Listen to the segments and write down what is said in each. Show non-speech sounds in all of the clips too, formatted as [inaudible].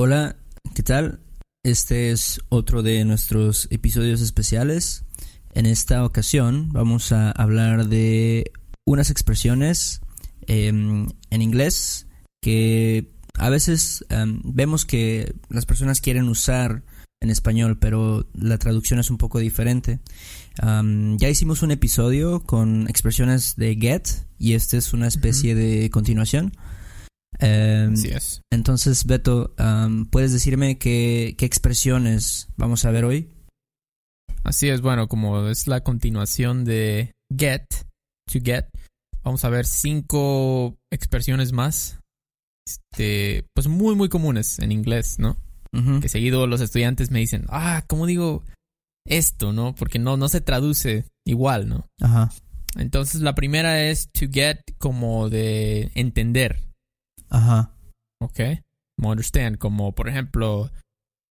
Hola, ¿qué tal? Este es otro de nuestros episodios especiales. En esta ocasión vamos a hablar de unas expresiones em, en inglés que a veces em, vemos que las personas quieren usar en español, pero la traducción es un poco diferente. Am, ya hicimos un episodio con expresiones de get y este es una especie de continuación. Em, Así es. entonces, Beto, ¿puedes decirme qué, qué expresiones vamos a ver hoy? Así es, bueno, como es la continuación de get, to get, vamos a ver cinco expresiones más, este, pues muy, muy comunes en inglés, ¿no? Que seguido los estudiantes me dicen, ah, ¿cómo digo esto, no? Porque no, no se traduce igual, ¿no? Ajá, Entonces la primera es to get como de entender, ajá. ¿ok? Como understand, como por ejemplo,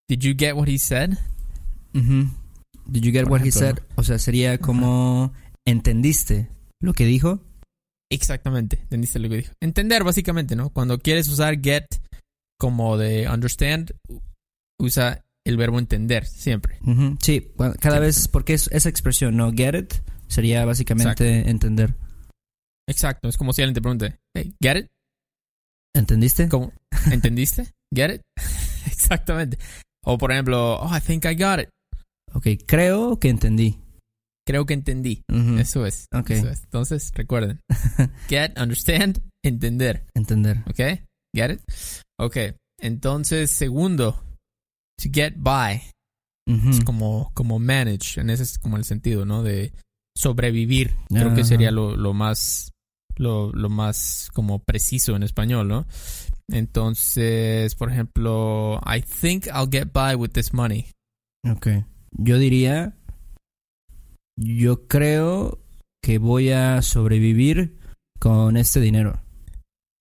did you get what he said? Ujú. Did you get Por what he said? O sea, sería como ¿entendiste lo que dijo? Exactamente, entendiste lo que dijo. Entender, básicamente, ¿no? Cuando quieres usar get como de understand, usa el verbo entender siempre. Sí, bueno, cada vez, porque es esa expresión, ¿no? Get it sería básicamente entender. Exacto, es como si alguien te pregunte, hey, get it? ¿Entendiste? ¿Cómo? ¿Entendiste? ¿Get it? [laughs] Exactamente. O por ejemplo, oh, I think I got it. Ok, creo que entendí. Creo que entendí. Eso es. Ok, Eso es. Entonces, recuerden. [laughs] Get, understand, entender. entender. ¿Ok? Get it? Ok. Entonces, segundo, to get by. Es como, como manage, en ese es como el sentido, ¿no? De sobrevivir. Creo que sería lo, lo más, lo, lo más como preciso en español, ¿no? Entonces, por ejemplo, I think I'll get by with this money. Ok. Yo diría, yo creo que voy a sobrevivir con este dinero.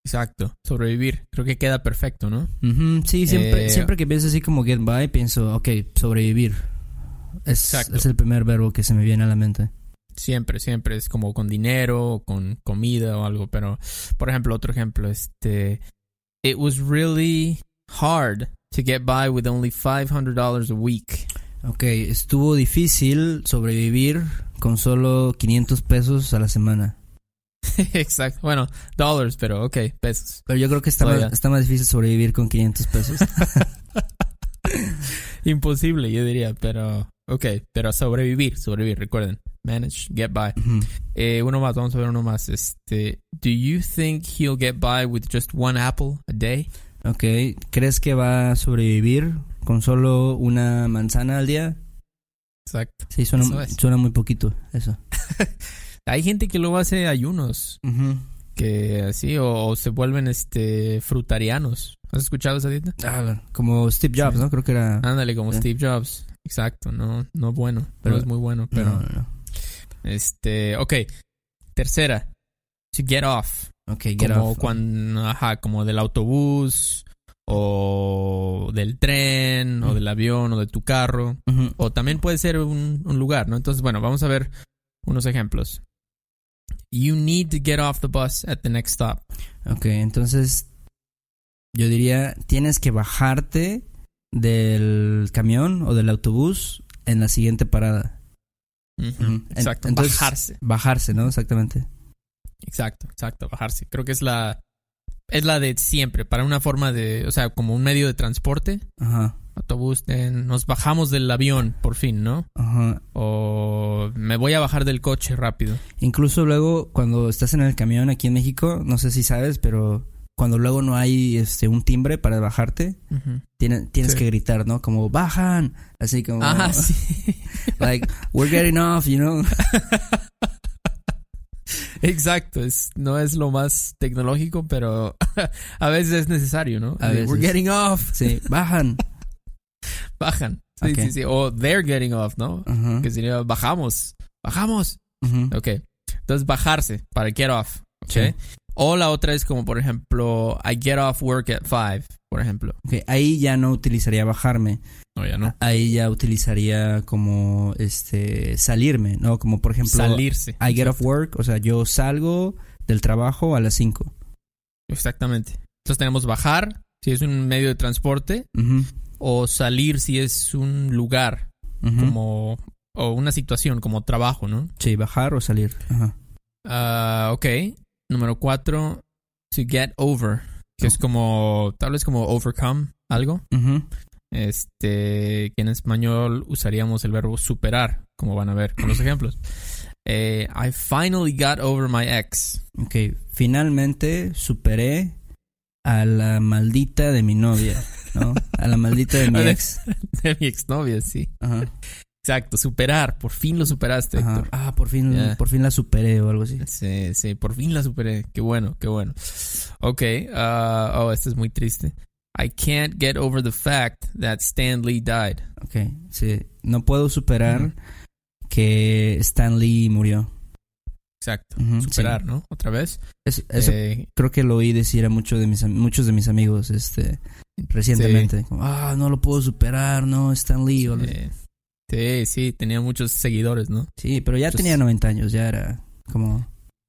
Exacto, sobrevivir. Creo que queda perfecto, ¿no? Ujú, Sí, siempre, Eh, siempre que pienso así como get by, pienso, ok, sobrevivir. Es, Exacto. es el primer verbo que se me viene a la mente. Siempre, siempre es como con dinero, o con comida o algo. Pero, por ejemplo, otro ejemplo, este, it was really hard to get by with only $500 a week. Ok, estuvo difícil sobrevivir con solo 500 pesos a la semana. [laughs] Exacto. Bueno, dollars, pero ok, pesos. Pero yo creo que está, más, está más difícil sobrevivir con 500 pesos. [laughs] Imposible, yo diría, pero ok, pero sobrevivir, sobrevivir, recuerden. Manage, get by. Ujú. Eh, uno más, vamos a ver uno más. Este, do you think he'll get by with just one apple a day? ok, ¿crees que va a sobrevivir con solo una manzana al día? Exacto. Sí, suena, Eso es. suena muy poquito, eso. [laughs] Hay gente que luego hace ayunos, que así, o, o se vuelven este frutarianos. ¿Has escuchado esa dieta? Ah, como Steve Jobs, Sí. ¿no? Creo que era... Ándale, como Sí. Steve Jobs. Exacto, no, no bueno, pero No. es muy bueno. Pero, No, no, no. Este, ok. Tercera, to get off. Ok, get como off. cuando, ajá, como del autobús, o del tren, o del avión, o de tu carro. O también puede ser un, un lugar, ¿no? Entonces, bueno, vamos a ver unos ejemplos. You need to get off the bus at the next stop. Ok, entonces yo diría, tienes que bajarte del camión o del autobús en la siguiente parada. Exacto, entonces- bajarse. Bajarse, ¿no? Exactamente. Exacto, exacto, bajarse. Creo que es la es la de siempre, para una forma de, o sea, como un medio de transporte, Ajá, autobús, eh, nos bajamos del avión, por fin, ¿no? ajá. O me voy a bajar del coche rápido. Incluso luego cuando estás en el camión aquí en México, no sé si sabes, pero cuando luego no hay este un timbre para bajarte, tienes Sí. que gritar, ¿no? Como bajan, así como Ah, [laughs] sí. like we're getting off, you know. [laughs] Exacto, es, no es lo más tecnológico, pero [laughs] a veces es necesario, ¿no? A veces. We're getting off. Sí, bajan. Bajan. Sí, Ok. sí, sí. O they're getting off, ¿no? Ajá. Que sería bajamos. Bajamos. Ujú. Ok. Entonces bajarse para get off. Ok. Sí. O la otra es como, por ejemplo, I get off work at five, por ejemplo. Ok, ahí ya no utilizaría bajarme. No, ya no. Ahí ya utilizaría como este salirme, ¿no? Como por ejemplo, Salirse. I get off work, o sea, yo salgo del trabajo a las 5. Exactamente. Entonces tenemos bajar, si es un medio de transporte, o salir si es un lugar, como, o una situación, como trabajo, ¿no? Sí, bajar o salir. Ajá. Ah, ok. Número cuatro, to get over, que es como, tal vez como overcome algo. Este, que en español usaríamos el verbo superar, como van a ver con los ejemplos. Eh, I finally got over my ex. Ok, finalmente superé a la maldita de mi novia, ¿no? A la maldita de mi [laughs] ex. De mi exnovia, sí. Ajá, Exacto, superar. Por fin lo superaste, ajá. Héctor. Ah, por fin, Ya. por fin la superé o algo así. Sí, sí, por fin la superé. Qué bueno, qué bueno. Ok, ah, oh, este es muy triste. I can't get over the fact that Stan Lee died. Ok, sí. No puedo superar que Stan Lee murió. Exacto, Ujú, superar, sí. ¿no? Otra vez. Es- eso Eh, creo que lo oí decir a muchos de mis, muchos de mis amigos este, recientemente. Como, ah, no lo puedo superar, no, Stan Lee. eh, sí, sí, tenía muchos seguidores, ¿no? Sí, pero ya tenía 90 años, ya era como...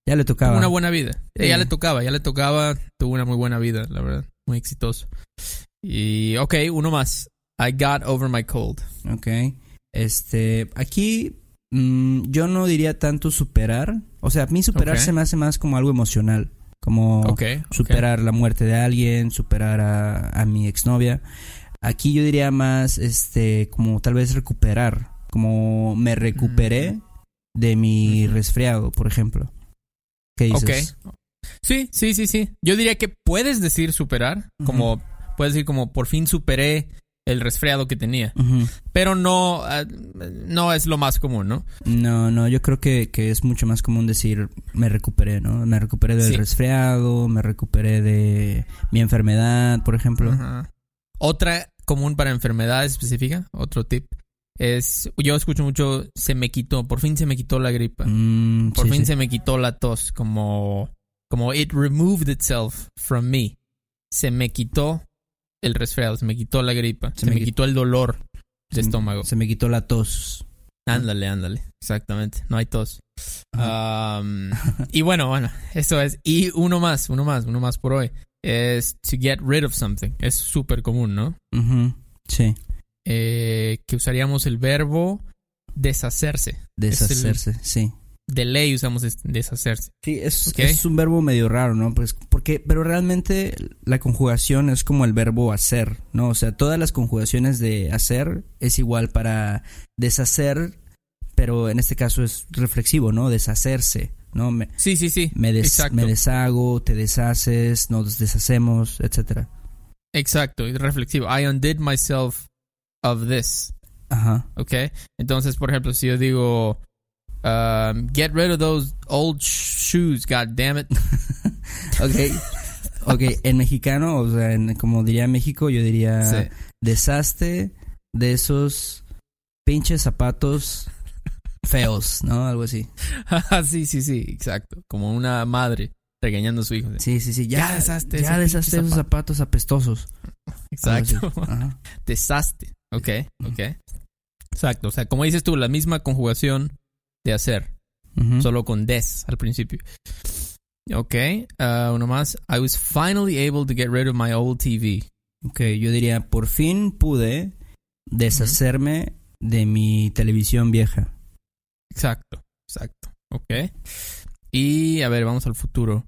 Ya le tocaba. Tuvo una buena vida. Sí. Ya le tocaba, ya le tocaba. Tuvo una muy buena vida, la verdad. Muy exitoso. Y, ok, uno más. I got over my cold. Ok. Este, aquí mm, yo no diría tanto superar. O sea, a mí superar se me hace más como algo emocional. Como superar la muerte de alguien, superar a, a mi exnovia. Aquí yo diría más, este, como tal vez recuperar. Como me recuperé de mi resfriado, por ejemplo. ¿Qué dices? Ok. Sí, sí, sí, sí. Yo diría que puedes decir superar. Como, puedes decir como por fin superé el resfriado que tenía. Pero no, ah, no es lo más común, ¿no? No, no, yo creo que, que es mucho más común decir me recuperé, ¿no? Me recuperé del Sí. resfriado, me recuperé de mi enfermedad, por ejemplo. Ajá. Otra común para enfermedad específica, otro tip, es, yo escucho mucho, se me quitó, por fin se me quitó la gripa. Mm, Por sí, fin sí. se me quitó la tos, como, como it removed itself from me. Se me quitó el resfriado, se me quitó la gripa, se, me me quit- quitó el dolor de estómago. Se me quitó la tos. Ándale, ándale, exactamente, no hay tos. Um, y bueno, bueno, eso es. Y uno más, uno más, uno más por hoy. Es to get rid of something. Es súper común, ¿no? Sí, Eh, que usaríamos el verbo deshacerse. deshacerse, sí. De ley usamos es- deshacerse. Sí, es, es un verbo medio raro, ¿no? Pues porque, pero realmente la conjugación es como el verbo hacer, ¿no? O sea, todas las conjugaciones de hacer es igual para deshacer, pero en este caso es reflexivo, ¿no? Deshacerse, ¿no? Me, Sí, sí, sí. me, des- me deshago, te deshaces, nos deshacemos, etcétera. Exacto, es reflexivo. I undid myself of this. Ajá. ¿Ok? Entonces, por ejemplo, si yo digo, um, get rid of those old sh- shoes, god damn it. [laughs] Ok. Ok, en mexicano, o sea, en- como diría México, yo diría Sí. deshazte de esos pinches zapatos feos, ¿no? Algo así. [laughs] sí, sí, sí, exacto. Como una madre regañando a su hijo. Sí, sí, sí. Ya, deshazte ya deshazte esos zapatos apestosos. Exacto. [laughs] Deshaste. Ok, ok. Exacto. O sea, como dices tú, la misma conjugación de hacer, solo con des al principio. Ok, uh, uno más. I was finally able to get rid of my old TV. Ok, yo diría, por fin pude deshacerme de mi televisión vieja. Exacto, exacto. Ok. Y a ver, vamos al futuro.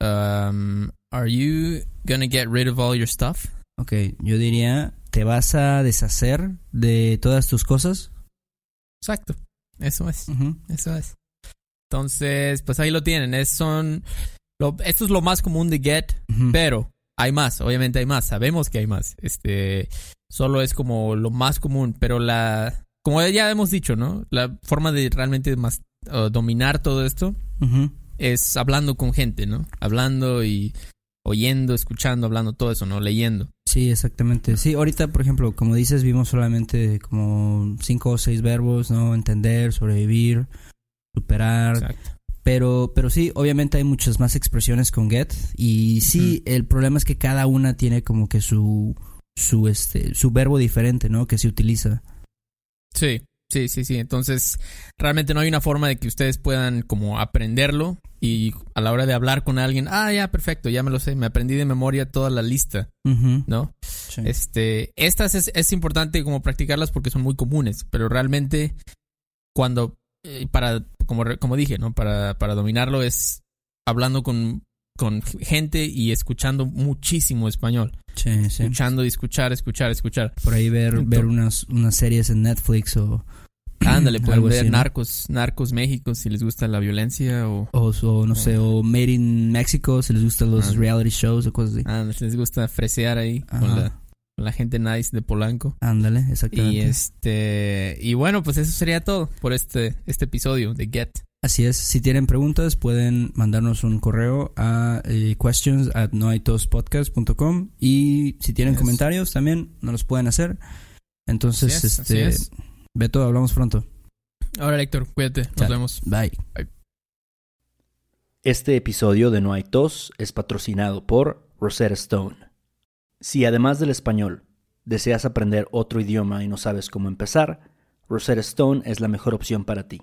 Um, are you gonna get rid of all your stuff? Ok, yo diría, ¿te vas a deshacer de todas tus cosas? Exacto. Eso es. Eso es. Entonces, pues ahí lo tienen. Es, son, lo- esto es lo más común de get, pero hay más. Obviamente hay más. Sabemos que hay más. Este, solo es como lo más común, pero la, como ya hemos dicho, ¿no? La forma de realmente más, uh, dominar todo esto es hablando con gente, ¿no? Hablando y oyendo, escuchando, hablando, todo eso, ¿no? Leyendo. Sí, exactamente. Sí, ahorita, por ejemplo, como dices, vimos solamente como cinco o seis verbos, ¿no? Entender, sobrevivir, superar. Exacto. Pero, pero sí, obviamente hay muchas más expresiones con get. Y sí, el problema es que cada una tiene como que su, su, este, su verbo diferente, ¿no? Que se utiliza. Sí, Sí, sí, sí. Entonces, realmente no hay una forma de que ustedes puedan como aprenderlo y a la hora de hablar con alguien, ah, ya, perfecto, ya me lo sé, me aprendí de memoria toda la lista, ¿no? Este, estas es, es importante como practicarlas porque son muy comunes, pero realmente cuando, eh, para, como, como dije, ¿no? Para, para dominarlo es hablando con con gente y escuchando muchísimo español. Sí, sí. Escuchando y escuchar, escuchar, escuchar. Por ahí ver, ver unas, unas series en Netflix o... Ándale, [clears throat] pueden ver Narcos, Narcos México si les gusta la violencia o... O, no sé, o Made in Mexico si les gustan los reality shows o cosas así. Ándale, si les gusta fresear ahí con la, con la, gente nice de Polanco. Ándale, exactamente. Y este... Y bueno, pues eso sería todo por este, este episodio de Get. Así es, si tienen preguntas pueden mandarnos un correo a eh, questions at noaitospodcast.com y si tienen comentarios también nos los pueden hacer. Entonces, este, Beto, hablamos pronto. Ahora, Héctor, cuídate, nos vemos. Bye. Este episodio de No hay tos es patrocinado por Rosetta Stone. Si además del español deseas aprender otro idioma y no sabes cómo empezar, Rosetta Stone es la mejor opción para ti.